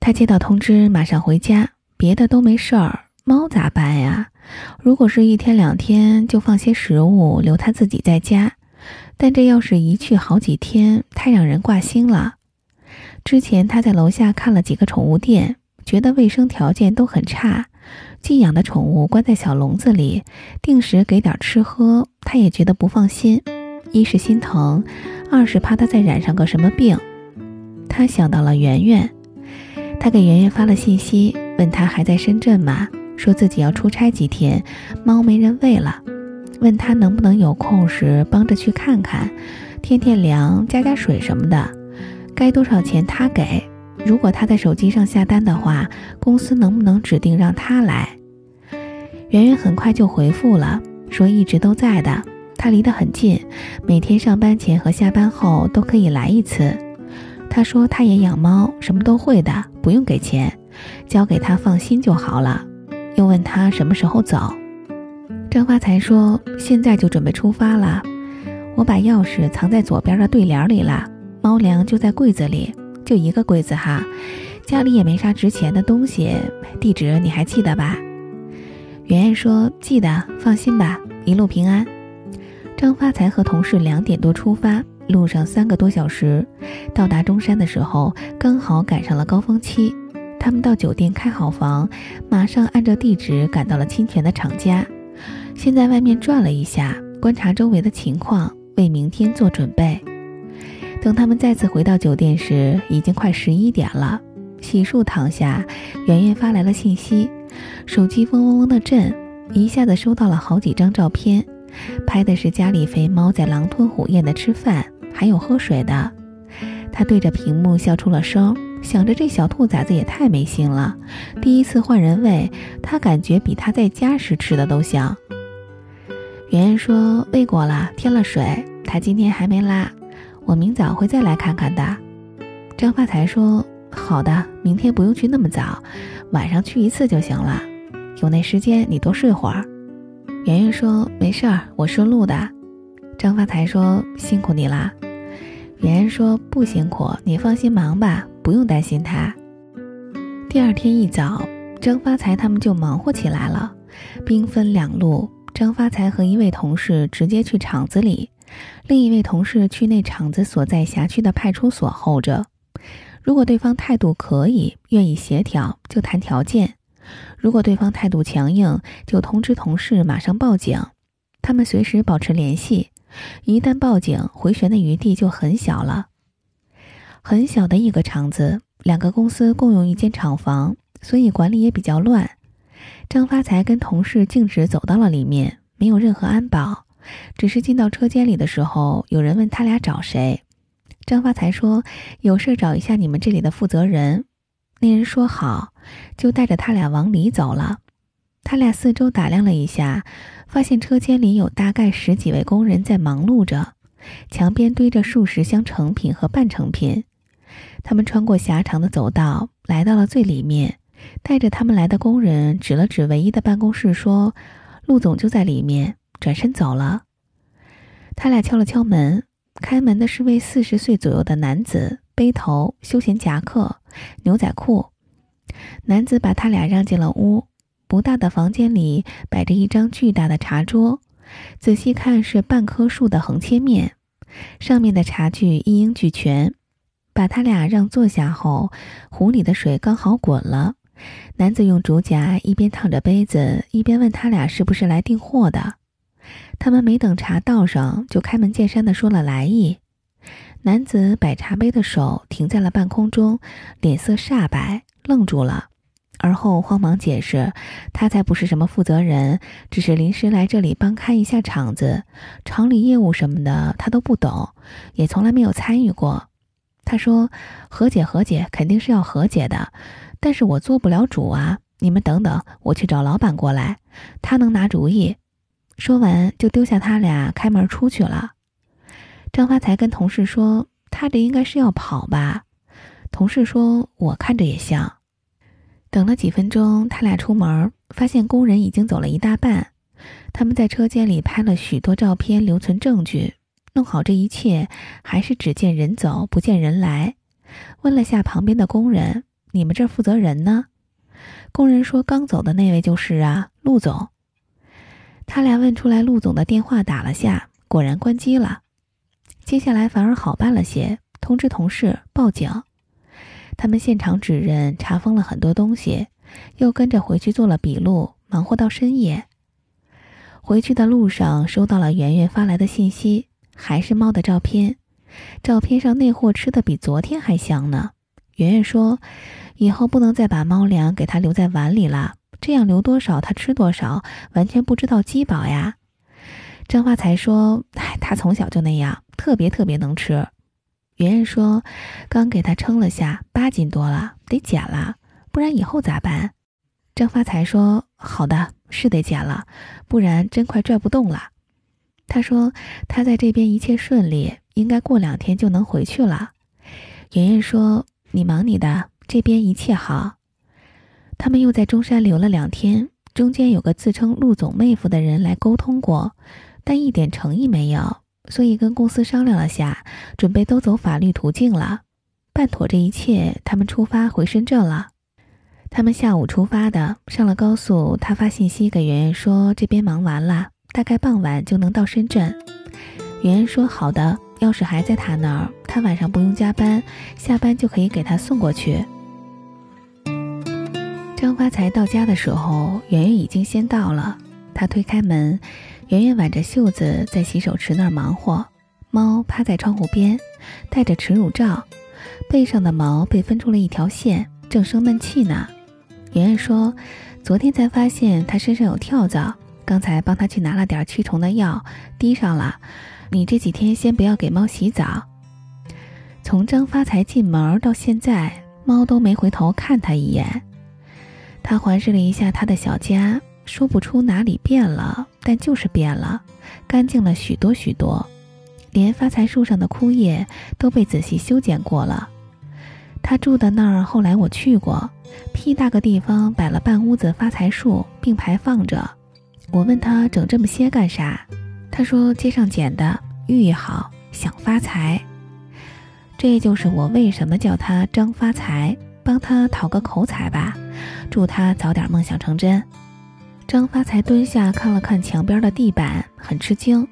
他接到通知，马上回家，别的都没事儿，猫咋办呀？如果是一天两天，就放些食物留他自己在家。但这要是一去好几天，太让人挂心了。之前他在楼下看了几个宠物店，觉得卫生条件都很差。寄养的宠物关在小笼子里，定时给点吃喝，他也觉得不放心。一是心疼，二是怕他再染上个什么病。他想到了圆圆，他给圆圆发了信息，问他还在深圳吗？说自己要出差几天，猫没人喂了。问他能不能有空时帮着去看看，添添粮、加加水什么的，该多少钱他给。如果他在手机上下单的话，公司能不能指定让他来？圆圆很快就回复了，说一直都在的，他离得很近，每天上班前和下班后都可以来一次。他说他也养猫，什么都会的，不用给钱，交给他放心就好了。又问他什么时候走。张发财说：“现在就准备出发了，我把钥匙藏在左边的对联里了，猫粮就在柜子里，就一个柜子哈，家里也没啥值钱的东西，地址你还记得吧？”圆圆说：“记得，放心吧，一路平安。”张发财和同事两点多出发，路上三个多小时，到达中山的时候刚好赶上了高峰期，他们到酒店开好房，马上按照地址赶到了侵权的厂家。先在外面转了一下，观察周围的情况，为明天做准备。等他们再次回到酒店时，已经快十一点了。洗漱躺下，圆圆发来了信息，手机嗡嗡嗡的震，一下子收到了好几张照片，拍的是家里肥猫在狼吞虎咽的吃饭，还有喝水的。他对着屏幕笑出了声，想着这小兔崽子也太没心了，第一次换人喂，他感觉比他在家时吃的都香。圆圆说：“喂过了，添了水，他今天还没拉，我明早会再来看看的。”张发财说：“好的，明天不用去那么早，晚上去一次就行了。有那时间你多睡会儿。”圆圆说：“没事儿，我顺路的。”张发财说：“辛苦你啦。”圆圆说：“不辛苦，你放心忙吧，不用担心他。”第二天一早，张发财他们就忙活起来了，兵分两路。张发财和一位同事直接去厂子里，另一位同事去那厂子所在辖区的派出所候着。如果对方态度可以，愿意协调，就谈条件；如果对方态度强硬，就通知同事马上报警。他们随时保持联系，一旦报警，回旋的余地就很小了。很小的一个厂子，两个公司共用一间厂房，所以管理也比较乱。张发财跟同事径直走到了里面，没有任何安保，只是进到车间里的时候，有人问他俩找谁。张发财说：“有事找一下你们这里的负责人。”那人说：“好。”就带着他俩往里走了。他俩四周打量了一下，发现车间里有大概十几位工人在忙碌着，墙边堆着数十箱成品和半成品。他们穿过狭长的走道，来到了最里面。带着他们来的工人指了指唯一的办公室，说：“陆总就在里面。”转身走了。他俩敲了敲门，开门的是位四十岁左右的男子，背头、休闲夹克、牛仔裤。男子把他俩让进了屋。不大的房间里摆着一张巨大的茶桌，仔细看是半棵树的横切面，上面的茶具一应俱全。把他俩让坐下后，壶里的水刚好滚了。男子用竹夹一边烫着杯子，一边问他俩是不是来订货的。他们没等茶倒上，就开门见山地说了来意。男子摆茶杯的手停在了半空中，脸色煞白，愣住了。而后慌忙解释，他才不是什么负责人，只是临时来这里帮看一下场子，厂里业务什么的他都不懂，也从来没有参与过。他说：“和解和解，肯定是要和解的。”但是我做不了主啊！你们等等，我去找老板过来，他能拿主意。说完，就丢下他俩开门出去了。张发财跟同事说：“他这应该是要跑吧？”同事说：“我看着也像。”等了几分钟，他俩出门，发现工人已经走了一大半。他们在车间里拍了许多照片，留存证据。弄好这一切，还是只见人走，不见人来。问了下旁边的工人。你们这负责人呢？”工人说：“刚走的那位就是啊，陆总。”他俩问出来，陆总的电话打了下，果然关机了。接下来反而好办了些，通知同事报警。他们现场指认，查封了很多东西，又跟着回去做了笔录，忙活到深夜。回去的路上，收到了圆圆发来的信息，还是猫的照片。照片上那货吃的比昨天还香呢。圆圆说：“以后不能再把猫粮给它留在碗里了，这样留多少它吃多少，完全不知道饥饱呀。”张发财说：“哎，他从小就那样，特别特别能吃。”圆圆说：“刚给他称了下，八斤多了，得减了，不然以后咋办？”张发财说：“好的，是得减了，不然真快拽不动了。”他说：“他在这边一切顺利，应该过两天就能回去了。”圆圆说：“你忙你的，这边一切好。”他们又在中山留了两天，中间有个自称陆总妹夫的人来沟通过。但一点诚意没有，所以跟公司商量了下，准备都走法律途径了。办妥这一切，他们出发回深圳了。他们下午出发的，上了高速，他发信息给圆圆说这边忙完了，大概傍晚就能到深圳。圆圆说好的，钥匙还在他那儿，他晚上不用加班，下班就可以给他送过去。张发财到家的时候，圆圆已经先到了，他推开门。圆圆挽着袖子在洗手池那儿忙活，猫趴在窗户边，戴着耻辱罩，背上的毛被分出了一条线，正生闷气呢。圆圆说：“昨天才发现它身上有跳蚤，刚才帮它去拿了点驱虫的药，滴上了。你这几天先不要给猫洗澡。”从张发财进门到现在，猫都没回头看他一眼。他环视了一下他的小家。说不出哪里变了，但就是变了，干净了许多许多，连发财树上的枯叶都被仔细修剪过了。他住的那儿，后来我去过，屁大个地方摆了半屋子发财树，并排放着。我问他整这么些干啥，他说街上捡的，寓意好，想发财。这就是我为什么叫他张发财，帮他讨个口彩吧，祝他早点梦想成真。张发财蹲下看了看墙边的地板，很吃惊。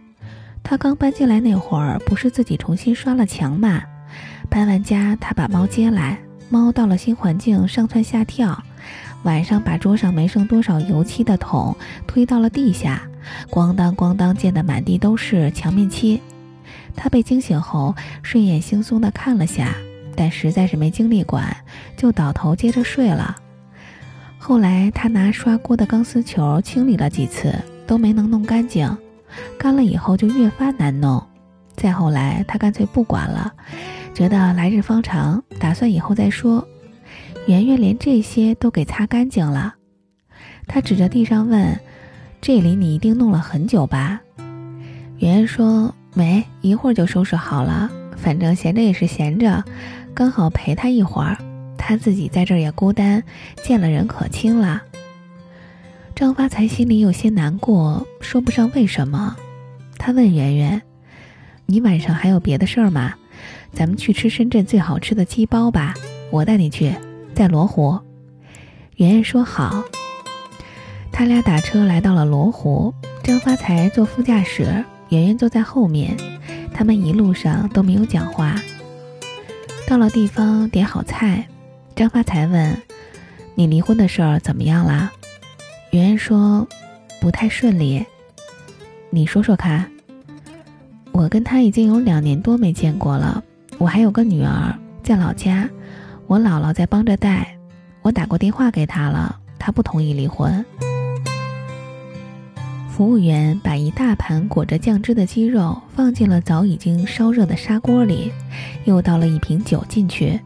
他刚搬进来那会儿，不是自己重新刷了墙吗？搬完家，他把猫接来，猫到了新环境，上蹿下跳。晚上把桌上没剩多少油漆的桶推到了地下，咣当咣当溅得满地都是墙面漆。他被惊醒后，睡眼惺忪地看了下，但实在是没精力管，就倒头接着睡了。后来他拿刷锅的钢丝球清理了几次，都没能弄干净，干了以后就越发难弄。再后来他干脆不管了，觉得来日方长，打算以后再说。圆圆连这些都给擦干净了，他指着地上问：“这里你一定弄了很久吧？”圆圆说：“没，一会儿就收拾好了。反正闲着也是闲着，刚好陪他一会儿。”他自己在这儿也孤单，见了人可亲了。张发财心里有些难过，说不上为什么。他问圆圆：“你晚上还有别的事儿吗？咱们去吃深圳最好吃的鸡包吧，我带你去，在罗湖。”圆圆说好。他俩打车来到了罗湖，张发财坐副驾驶，圆圆坐在后面。他们一路上都没有讲话。到了地方，点好菜。张发财问：“你离婚的事儿怎么样啦？”圆圆说：“不太顺利。”你说说看。我跟他已经有两年多没见过了。我还有个女儿在老家，我姥姥在帮着带。我打过电话给他了，他不同意离婚。服务员把一大盘裹着酱汁的鸡肉放进了早已经烧热的砂锅里，又倒了一瓶酒进去。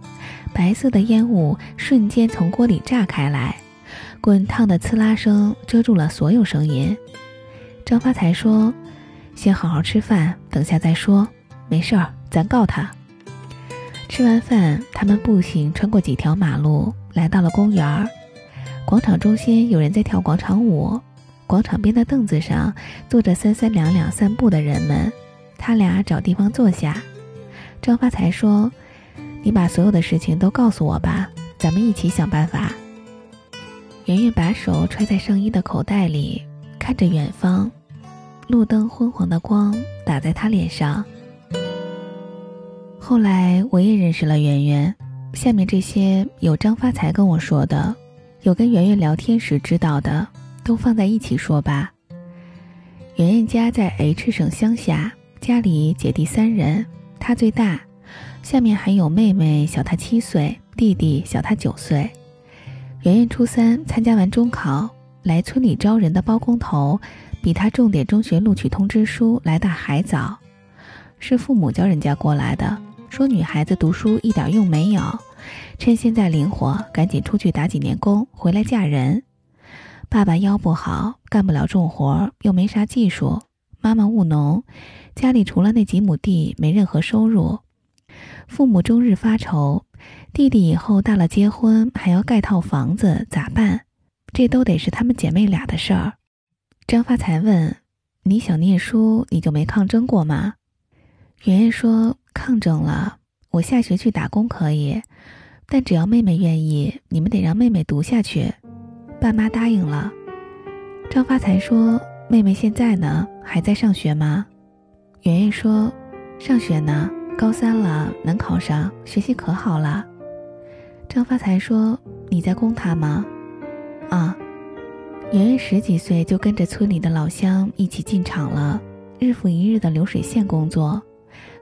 白色的烟雾瞬间从锅里炸开来，滚烫的呲啦声遮住了所有声音。张发财说：“先好好吃饭，等下再说。没事儿，咱告他。”吃完饭，他们步行穿过几条马路，来到了公园。广场中心有人在跳广场舞，广场边的凳子上坐着三三两两散步的人们。他俩找地方坐下。张发财说。你把所有的事情都告诉我吧，咱们一起想办法。圆圆把手揣在上衣的口袋里，看着远方，路灯昏黄的光打在她脸上。后来我也认识了圆圆，下面这些有张发财跟我说的，有跟圆圆聊天时知道的，都放在一起说吧。圆圆家在 H 省乡下，家里姐弟三人，她最大，下面还有妹妹小她七岁，弟弟小她九岁。圆圆初三参加完中考，来村里招人的包工头，比她重点中学录取通知书来的还早，是父母叫人家过来的，说女孩子读书一点用没有，趁现在灵活，赶紧出去打几年工，回来嫁人。爸爸腰不好，干不了重活，又没啥技术，妈妈务农，家里除了那几亩地，没任何收入，父母终日发愁。弟弟以后大了，结婚还要盖套房子，咋办？这都得是她们姐妹俩的事儿。张发财问：“你想念书，你就没抗争过吗？”圆圆说：“抗争了，我下学去打工可以，但只要妹妹愿意，你们得让妹妹读下去。”爸妈答应了。张发财说：“妹妹现在呢，还在上学吗？”圆圆说：“上学呢，高三了，能考上，学习可好了。”张发财说：“你在供他吗？”啊，圆圆十几岁就跟着村里的老乡一起进厂了，日复一日的流水线工作，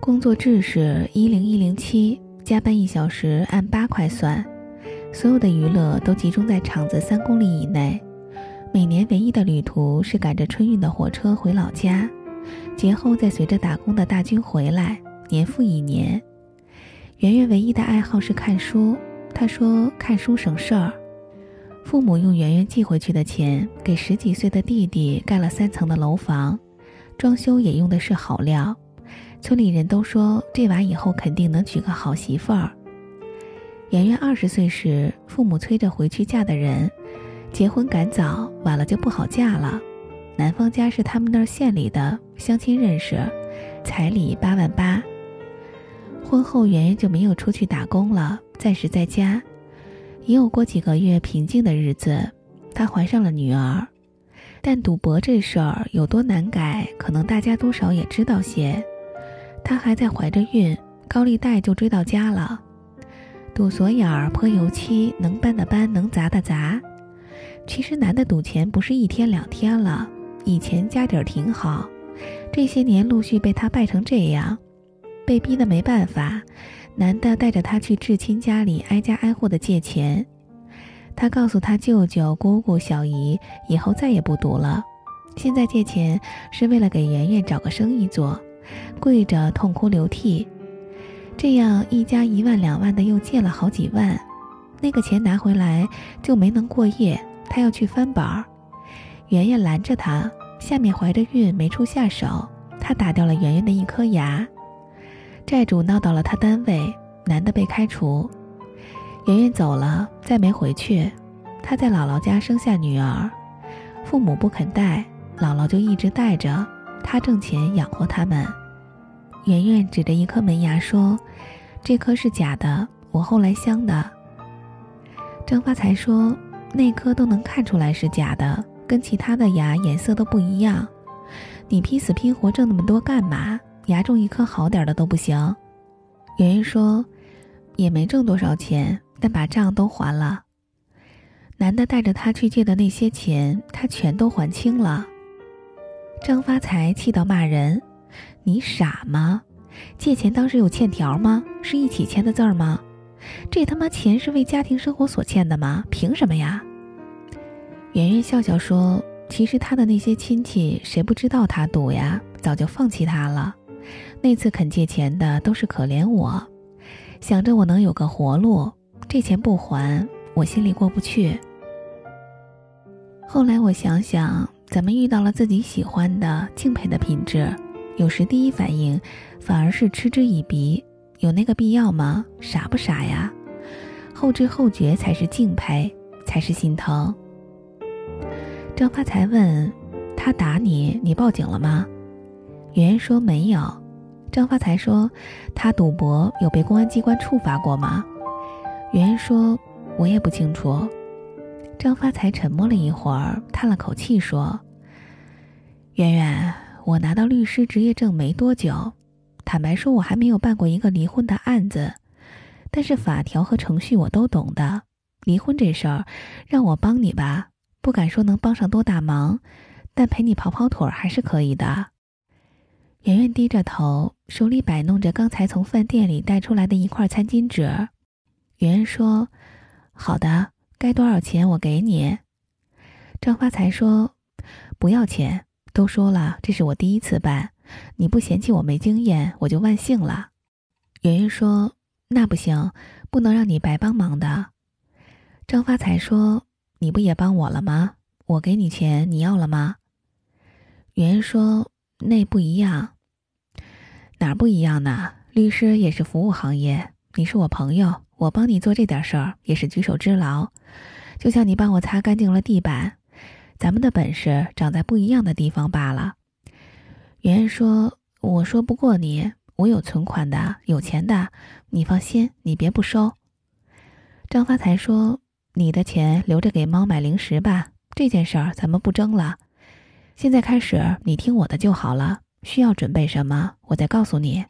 工作制是一零一零七，加班一小时按八块算，所有的娱乐都集中在厂子三公里以内。每年唯一的旅途是赶着春运的火车回老家，节后再随着打工的大军回来，年复一年。圆圆唯一的爱好是看书。他说：“看书省事儿。”父母用圆圆寄回去的钱给十几岁的弟弟盖了三层的楼房，装修也用的是好料。村里人都说这娃以后肯定能娶个好媳妇儿。圆圆二十岁时，父母催着回去嫁的人，结婚赶早，晚了就不好嫁了。男方家是他们那儿县里的，相亲认识，彩礼八万八。婚后，圆圆就没有出去打工了。暂时在家，也有过几个月平静的日子。她怀上了女儿，但赌博这事儿有多难改，可能大家多少也知道些。她还在怀着孕，高利贷就追到家了。赌锁眼儿泼油漆，能搬的搬，能砸的砸。其实男的赌钱不是一天两天了，以前家底儿挺好，这些年陆续被他败成这样，被逼得没办法。男的带着他去至亲家里挨家挨户的借钱，他告诉他舅舅、姑姑、小姨，以后再也不赌了。现在借钱是为了给圆圆找个生意做，跪着痛哭流涕。这样一家一万两万的又借了好几万，那个钱拿回来就没能过夜，他要去翻本儿。圆圆拦着他，下面怀着孕没处下手，他打掉了圆圆的一颗牙。债主闹到了他单位，男的被开除，圆圆走了，再没回去。他在姥姥家生下女儿，父母不肯带，姥姥就一直带着，他挣钱养活他们。圆圆指着一颗门牙说：“这颗是假的，我后来镶的。”张发财说：“那颗都能看出来是假的，跟其他的牙颜色都不一样。你拼死拼活挣那么多干嘛？”牙种一颗好点的都不行，圆圆说，也没挣多少钱，但把账都还了。男的带着他去借的那些钱，他全都还清了。张发财气到骂人：“你傻吗？借钱当时有欠条吗？是一起签的字吗？这他妈钱是为家庭生活所欠的吗？凭什么呀？”圆圆笑笑说：“其实他的那些亲戚，谁不知道他赌呀？早就放弃他了。”那次肯借钱的都是可怜我，想着我能有个活路，这钱不还，我心里过不去。后来我想想，咱们遇到了自己喜欢的、敬佩的品质，有时第一反应反而是嗤之以鼻，有那个必要吗？傻不傻呀？后知后觉才是敬佩，才是心疼。张发财问他打你，你报警了吗？圆圆说没有。张发财说：“他赌博有被公安机关处罚过吗？”圆圆说：“我也不清楚。张发财沉默了一会儿，叹了口气说：“圆圆，我拿到律师执业证没多久，坦白说，我还没有办过一个离婚的案子，但是法条和程序我都懂的。离婚这事儿，让我帮你吧，不敢说能帮上多大忙，但陪你跑跑腿还是可以的。”圆圆低着头，手里摆弄着刚才从饭店里带出来的一块餐巾纸。圆圆说：“好的，该多少钱我给你。”张发财说：“不要钱，都说了这是我第一次办，你不嫌弃我没经验，我就万幸了。”圆圆说：“那不行，不能让你白帮忙的。”张发财说：“你不也帮我了吗？我给你钱，你要了吗？”圆圆说。那不一样，哪儿不一样呢？律师也是服务行业，你是我朋友，我帮你做这点事儿也是举手之劳，就像你帮我擦干净了地板，咱们的本事长在不一样的地方罢了。圆圆说：“我说不过你，我有存款的，有钱的，你放心，你别不收。”张发财说：“你的钱留着给猫买零食吧，这件事儿咱们不争了。”现在开始，你听我的就好了。需要准备什么，我再告诉你。